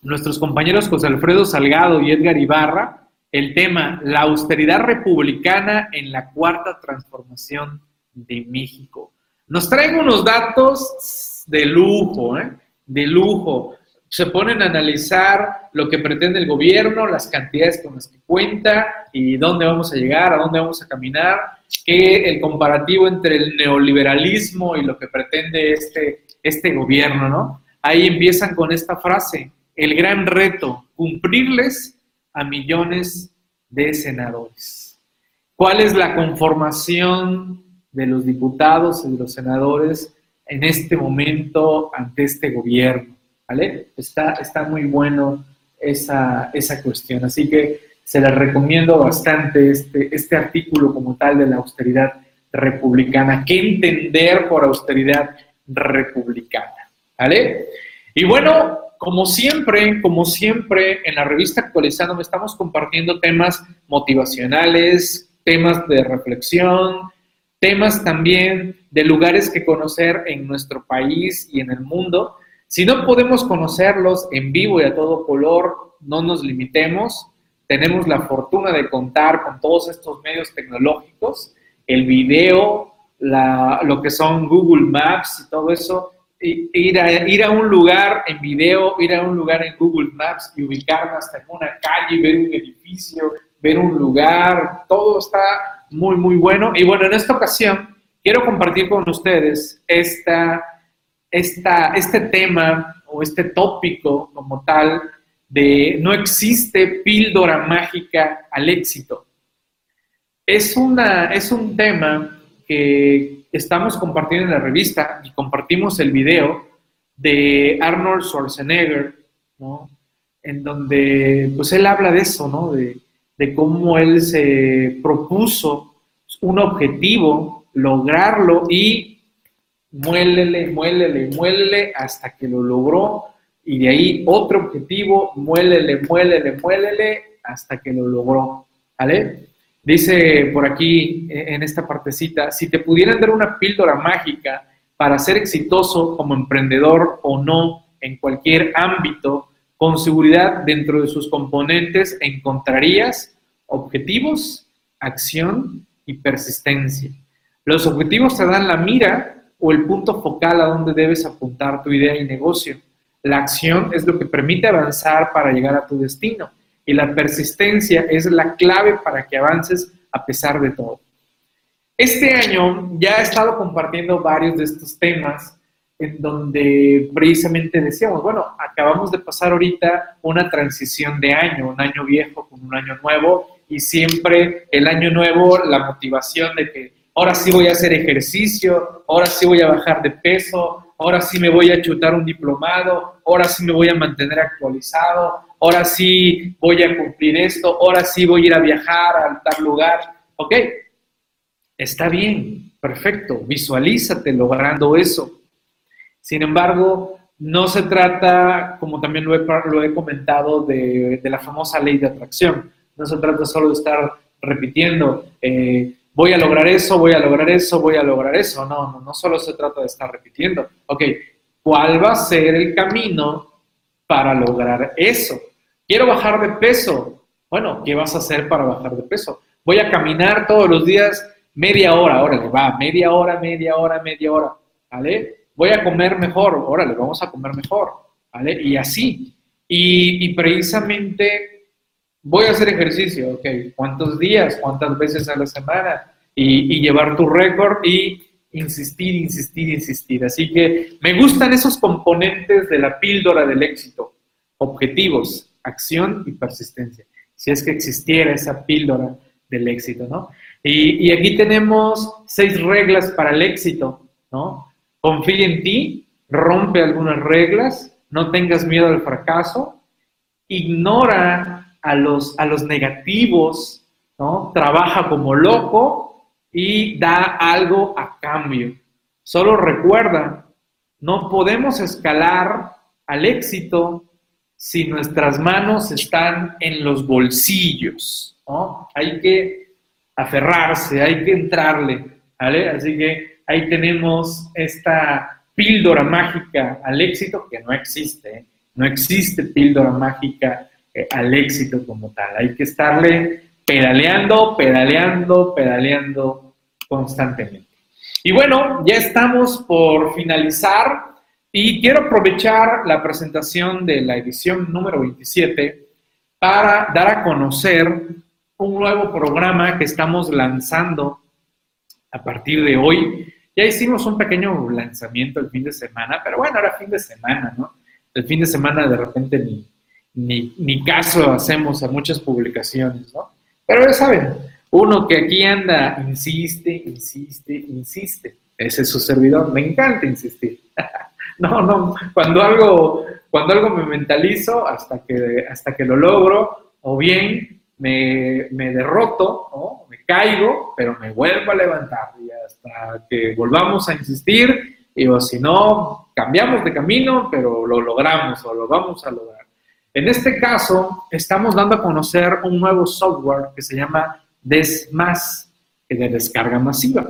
Speaker 1: Nuestros compañeros José Alfredo Salgado y Edgar Ibarra, el tema La austeridad republicana en la cuarta transformación de México. Nos traen unos datos de lujo, ¿eh? de lujo se ponen a analizar lo que pretende el gobierno, las cantidades con las que cuenta y dónde vamos a llegar, a dónde vamos a caminar, que el comparativo entre el neoliberalismo y lo que pretende este, este gobierno, ¿no? Ahí empiezan con esta frase, el gran reto, cumplirles a millones de senadores. ¿Cuál es la conformación de los diputados y de los senadores en este momento ante este gobierno? ¿Vale? Está, está muy bueno esa, esa cuestión. Así que se les recomiendo bastante este, este artículo como tal de la austeridad republicana. ¿Qué entender por austeridad republicana? ¿Vale? Y bueno, como siempre, como siempre, en la revista Actualizando estamos compartiendo temas motivacionales, temas de reflexión, temas también de lugares que conocer en nuestro país y en el mundo si no podemos conocerlos en vivo y a todo color, no nos limitemos. Tenemos la fortuna de contar con todos estos medios tecnológicos, el video, lo que son Google Maps y todo eso. ir a, ir a un lugar en video, ir a un lugar en Google Maps y ubicarme hasta en una calle, ver un edificio, ver un lugar, todo está muy, muy bueno. Y bueno, en esta ocasión quiero compartir con ustedes esta, esta, este tema o este tópico como tal de no existe píldora mágica al éxito. Es, una, es un tema que estamos compartiendo en la revista y compartimos el video de Arnold Schwarzenegger, ¿no? En donde, pues él habla de eso, ¿no? De, de cómo él se propuso un objetivo, lograrlo y muélele, muélele, muélele hasta que lo logró. Y de ahí otro objetivo, muélele, muélele, muélele hasta que lo logró. ¿Vale? Dice por aquí eh, en esta partecita, si te pudieran dar una píldora mágica para ser exitoso como emprendedor o no en cualquier ámbito, con seguridad dentro de sus componentes encontrarías objetivos, acción y persistencia. Los objetivos te dan la mira o el punto focal a donde debes apuntar tu idea y negocio. La acción es lo que permite avanzar para llegar a tu destino y la persistencia es la clave para que avances a pesar de todo. Este año ya he estado compartiendo varios de estos temas en donde precisamente decíamos, bueno, acabamos de pasar ahorita una transición de año, un año viejo con un año nuevo y siempre el año nuevo la motivación de que ahora sí voy a hacer ejercicio, ahora sí voy a bajar de peso, ahora sí me voy a chutar un diplomado, ahora sí me voy a mantener actualizado, ahora sí voy a cumplir esto, ahora sí voy a ir a viajar a tal lugar. Ok, está bien, perfecto, visualízate logrando eso. Sin embargo, no se trata, como también lo he, comentado, de, la famosa ley de atracción. No se trata solo de estar repitiendo, eh, voy a lograr eso, voy a lograr eso, voy a lograr eso. No, no, no solo se trata de estar repitiendo. Ok, ¿cuál va a ser el camino para lograr eso. Quiero bajar de peso. Bueno, ¿qué vas a hacer para bajar de peso? Voy a caminar todos los días media hora, órale, va, media hora, media hora, media hora, ¿vale? Voy a comer mejor, órale, vamos a comer mejor, ¿vale? Y así. Y, precisamente voy a hacer ejercicio, ok, ¿cuántos días, cuántas veces a la semana? Y, llevar tu récord y insistir, insistir, insistir. Así que me gustan esos componentes de la píldora del éxito. Objetivos, acción y persistencia. Si es que existiera esa píldora del éxito, ¿no? Y, aquí tenemos seis reglas para el éxito, ¿no? Confía en ti, rompe algunas reglas, no tengas miedo al fracaso, ignora a los, a los negativos, ¿no? Trabaja como loco y da algo a cambio. Solo recuerda, no podemos escalar al éxito si nuestras manos están en los bolsillos, ¿no? Hay que aferrarse, hay que entrarle. Así que ahí tenemos esta píldora mágica al éxito que no existe, ¿eh? no existe píldora mágica eh, al éxito como tal, hay que estarle pedaleando, pedaleando, pedaleando constantemente. Y bueno, ya estamos por finalizar y quiero aprovechar la presentación de la edición número 27 para dar a conocer un nuevo programa que estamos lanzando a partir de hoy. Ya hicimos un pequeño lanzamiento el fin de semana, pero bueno, ahora fin de semana, ¿no? El fin de semana de repente ni, ni, ni caso hacemos a muchas publicaciones, ¿no? Pero ya saben, uno que aquí anda, insiste, insiste, insiste. Ese es su servidor. Me encanta insistir. no, no. Cuando algo, cuando algo me mentalizo hasta que, hasta que lo logro, o bien me, me derroto, ¿no? me caigo, pero me vuelvo a levantar y hasta que volvamos a insistir. Y o si no, cambiamos de camino, pero lo logramos o lo vamos a lograr. En este caso, estamos dando a conocer un nuevo software que se llama des más que de descarga masiva.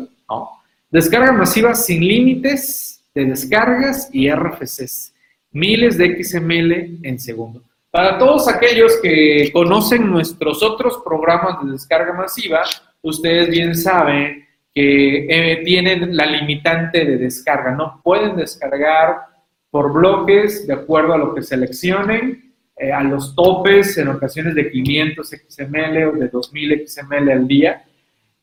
Speaker 1: Descarga masiva sin límites de descargas y RFCs, miles de XML en segundo. Para todos aquellos que conocen nuestros otros programas de descarga masiva, ustedes bien saben que eh, tienen la limitante de descarga. No pueden descargar por bloques de acuerdo a lo que seleccionen, eh, a los topes en ocasiones de 500 XML o de 2000 XML al día.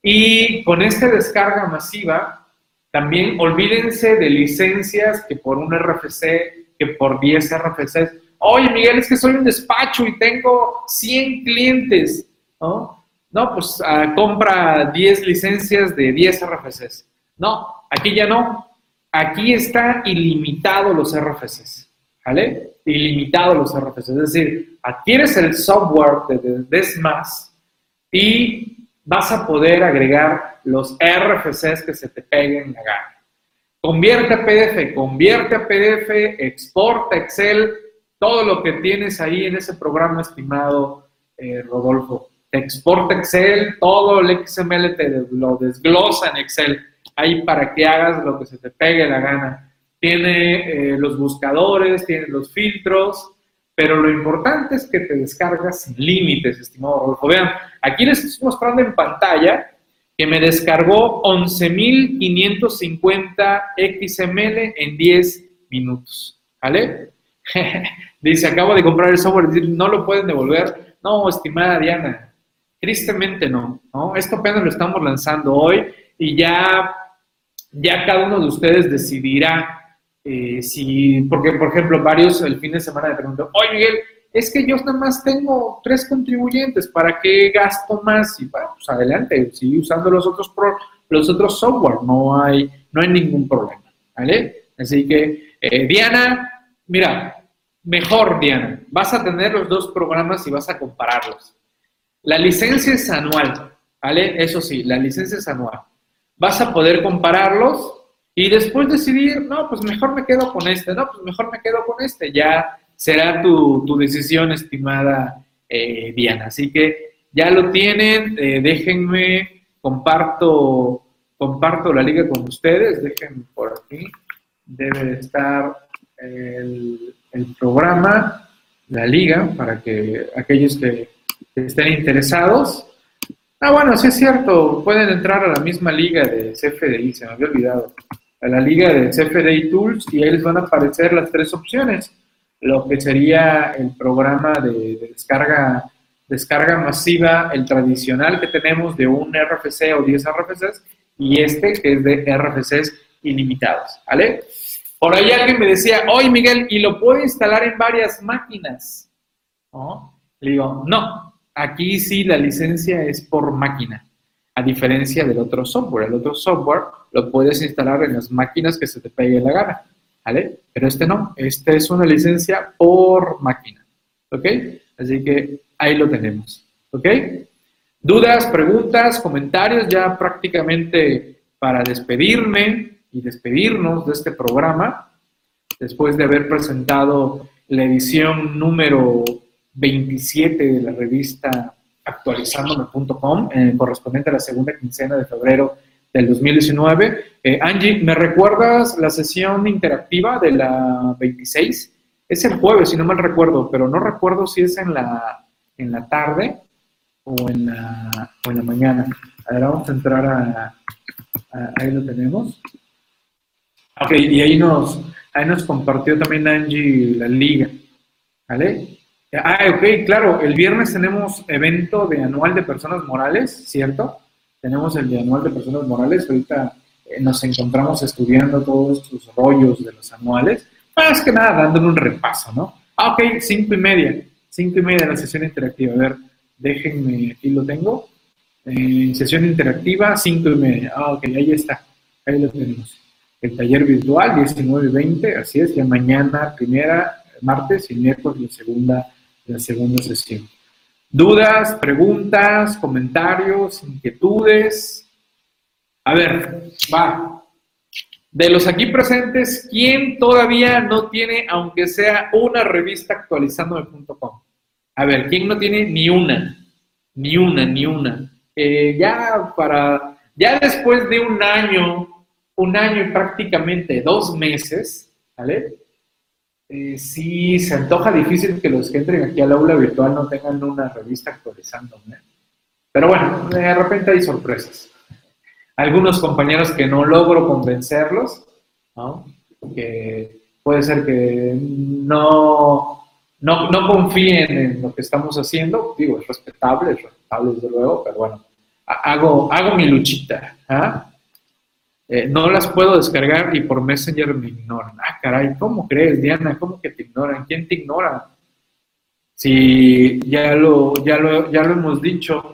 Speaker 1: Y con esta descarga masiva, también olvídense de licencias que por un RFC, que por 10 RFCs. Oye, Miguel, es que soy un despacho y tengo 100 clientes, ¿no? No, pues ah, compra 10 licencias de 10 RFCs. No, aquí ya no. Aquí está ilimitado los RFCs, ¿vale? Ilimitado los RFCs. Es decir, adquieres el software de Desmas y vas a poder agregar los RFCs que se te peguen la gana. Convierte a PDF, convierte a PDF, exporta Excel, todo lo que tienes ahí en ese programa, estimado eh, Rodolfo. Te exporta Excel, todo el XML te lo desglosa en Excel, ahí para que hagas lo que se te pegue la gana. Tiene eh, los buscadores, tiene los filtros, pero lo importante es que te descargas sin límites, estimado Rodolfo. Vean, aquí les estoy mostrando en pantalla que me descargó 11.550 XML en 10 minutos. ¿Vale? Dice, acabo de comprar el software, no lo pueden devolver. No, estimada Diana, tristemente no, ¿no? Esto apenas lo estamos lanzando hoy y ya, ya cada uno de ustedes decidirá eh, porque por ejemplo, varios el fin de semana me preguntan, oye Miguel, es que yo nada más tengo tres contribuyentes, ¿para qué gasto más? Y bueno, pues adelante, sigue usando los otros, los otros software, no hay, no hay ningún problema, ¿vale? Así que, eh, Diana, mira, mejor Diana, vas a tener los dos programas y vas a compararlos. La licencia es anual, ¿vale? Eso sí, la licencia es anual. Vas a poder compararlos y después decidir, no, pues mejor me quedo con este, no, pues mejor me quedo con este. Ya será tu, decisión, estimada eh, Diana. Así que ya lo tienen, eh, déjenme, comparto, comparto la liga con ustedes, déjenme por aquí, debe estar el, programa, la liga, para que aquellos que, que estén interesados, Ah, bueno, sí es cierto, pueden entrar a la misma liga de CFDI, se me había olvidado a la liga de CFDI Tools y ahí les van a aparecer las tres opciones. Lo que sería el programa de, descarga, descarga masiva, el tradicional que tenemos de un RFC o 10 RFCs y este que es de RFCs ilimitados, ¿vale? Por ahí alguien me decía, oye Miguel, ¿y lo puedo instalar en varias máquinas? Le digo, no, aquí sí la licencia es por máquina a diferencia del otro software. El otro software lo puedes instalar en las máquinas que se te pegue la gana, ¿vale? Pero este no, este es una licencia por máquina, ¿ok? Así que ahí lo tenemos, ¿ok? Dudas, preguntas, comentarios, ya prácticamente para despedirme y despedirnos de este programa, después de haber presentado la edición número 27 de la revista actualizandome.com, eh, correspondiente a la segunda quincena de febrero del 2019. Eh, Angie, ¿me recuerdas la sesión interactiva de la 26? Es el jueves, si no mal recuerdo, pero no recuerdo si es en la, en la tarde o en la, o en la mañana. A ver, vamos a entrar a, Ahí lo tenemos. Ok, y ahí nos, ahí nos compartió también Angie la liga. ¿Vale? Ah, ok, claro, el viernes tenemos evento de anual de personas morales, ¿cierto? Tenemos el de anual de personas morales, ahorita eh, nos encontramos estudiando todos estos rollos de los anuales, más que nada dándole un repaso, ¿no? Ah, ok, cinco y media, cinco y media de la sesión interactiva, a ver, déjenme, aquí lo tengo, eh, sesión interactiva, cinco y media, ah, ok, ahí está, ahí lo tenemos. El taller virtual, 19 y 20, así es, ya mañana primera, martes y miércoles la segunda la segunda sesión. ¿Dudas, preguntas, comentarios, inquietudes? A ver, va. De los aquí presentes, ¿quién todavía no tiene, aunque sea una revista actualizándome.com? A ver, ¿quién no tiene ni una? Ni una, ni una. Eh, ya para, ya después de un año, un año y prácticamente dos meses, ¿vale? Eh, sí se antoja difícil que los que entren aquí al aula virtual no tengan una revista actualizando. Pero bueno, de repente hay sorpresas. algunos compañeros que no logro convencerlos, ¿no? Que puede ser que no, no, no confíen en lo que estamos haciendo, digo, es respetable, es respetable desde luego, pero bueno, hago, hago mi luchita. ¿ah? Eh, no las puedo descargar y por Messenger me ignoran. Ah, caray, ¿cómo crees, Diana? ¿Cómo que te ignoran? ¿Quién te ignora? Si ya lo, ya lo, ya lo hemos dicho.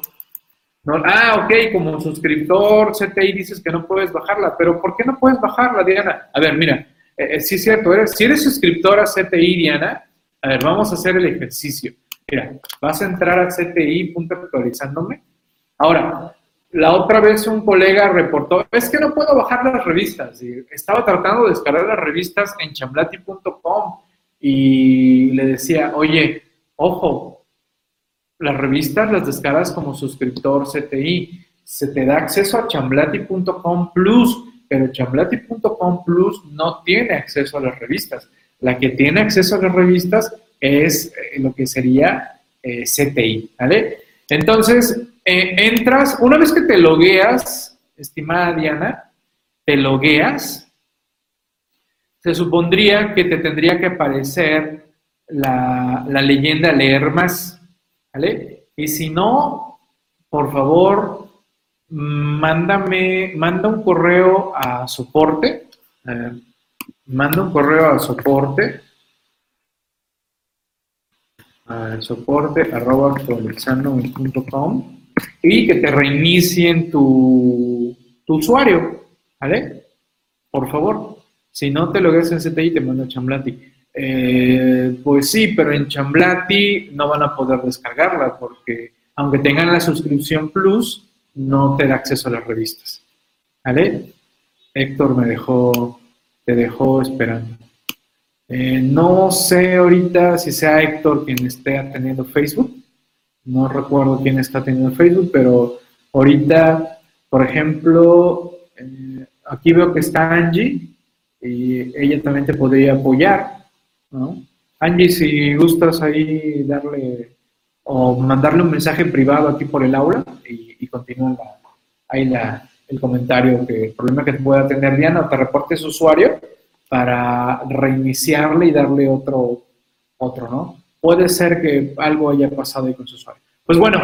Speaker 1: ah, ok, como suscriptor CTI dices que no puedes bajarla, pero ¿por qué no puedes bajarla, Diana? A ver, mira, eh, eh, es cierto, eres, si eres suscriptora CTI, Diana, a ver, vamos a hacer el ejercicio. Mira, vas a entrar a cti.actualizándome. Ahora, la otra vez un colega reportó, es que no puedo bajar las revistas. estaba tratando de descargar las revistas en chamblati.com y le decía, oye, ojo, las revistas las descargas como suscriptor CTI. Se te da acceso a chamblati.com Plus, pero chamblati.com Plus no tiene acceso a las revistas. La que tiene acceso a las revistas es eh, lo que sería eh, CTI, ¿vale? Entonces, eh, entras, una vez que te logueas, estimada Diana, te logueas, se supondría que te tendría que aparecer la, leyenda leer más, ¿vale? Y si no, por favor, mándame, manda un correo a soporte, manda un correo a soporte, a soporte arroba y que te reinicien tu, tu usuario, ¿vale? Por favor. Si no te logues en CTI, te mando a Chamblati. Eh, pues sí, pero en Chamblati no van a poder descargarla porque aunque tengan la suscripción Plus, no te da acceso a las revistas. ¿Vale? Héctor me dejó, te dejó esperando. Eh, no sé ahorita si sea Héctor quien esté atendiendo Facebook no recuerdo quién está teniendo Facebook, pero ahorita, por ejemplo, eh, aquí veo que está Angie y ella también te podría apoyar, ¿no? Angie, si gustas ahí darle o mandarle un mensaje privado aquí por el aula y, y continúa ahí la, el comentario que el problema que pueda tener Diana te reporte su usuario para reiniciarle y darle otro, otro, ¿no? Puede ser que algo haya pasado ahí con su usuario. Pues bueno,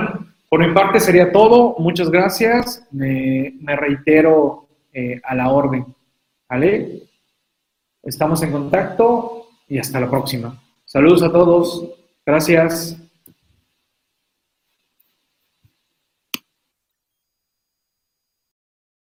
Speaker 1: por mi parte sería todo. Muchas gracias. Me, reitero eh, a la orden. ¿Vale? Estamos en contacto y hasta la próxima. Saludos a todos. Gracias.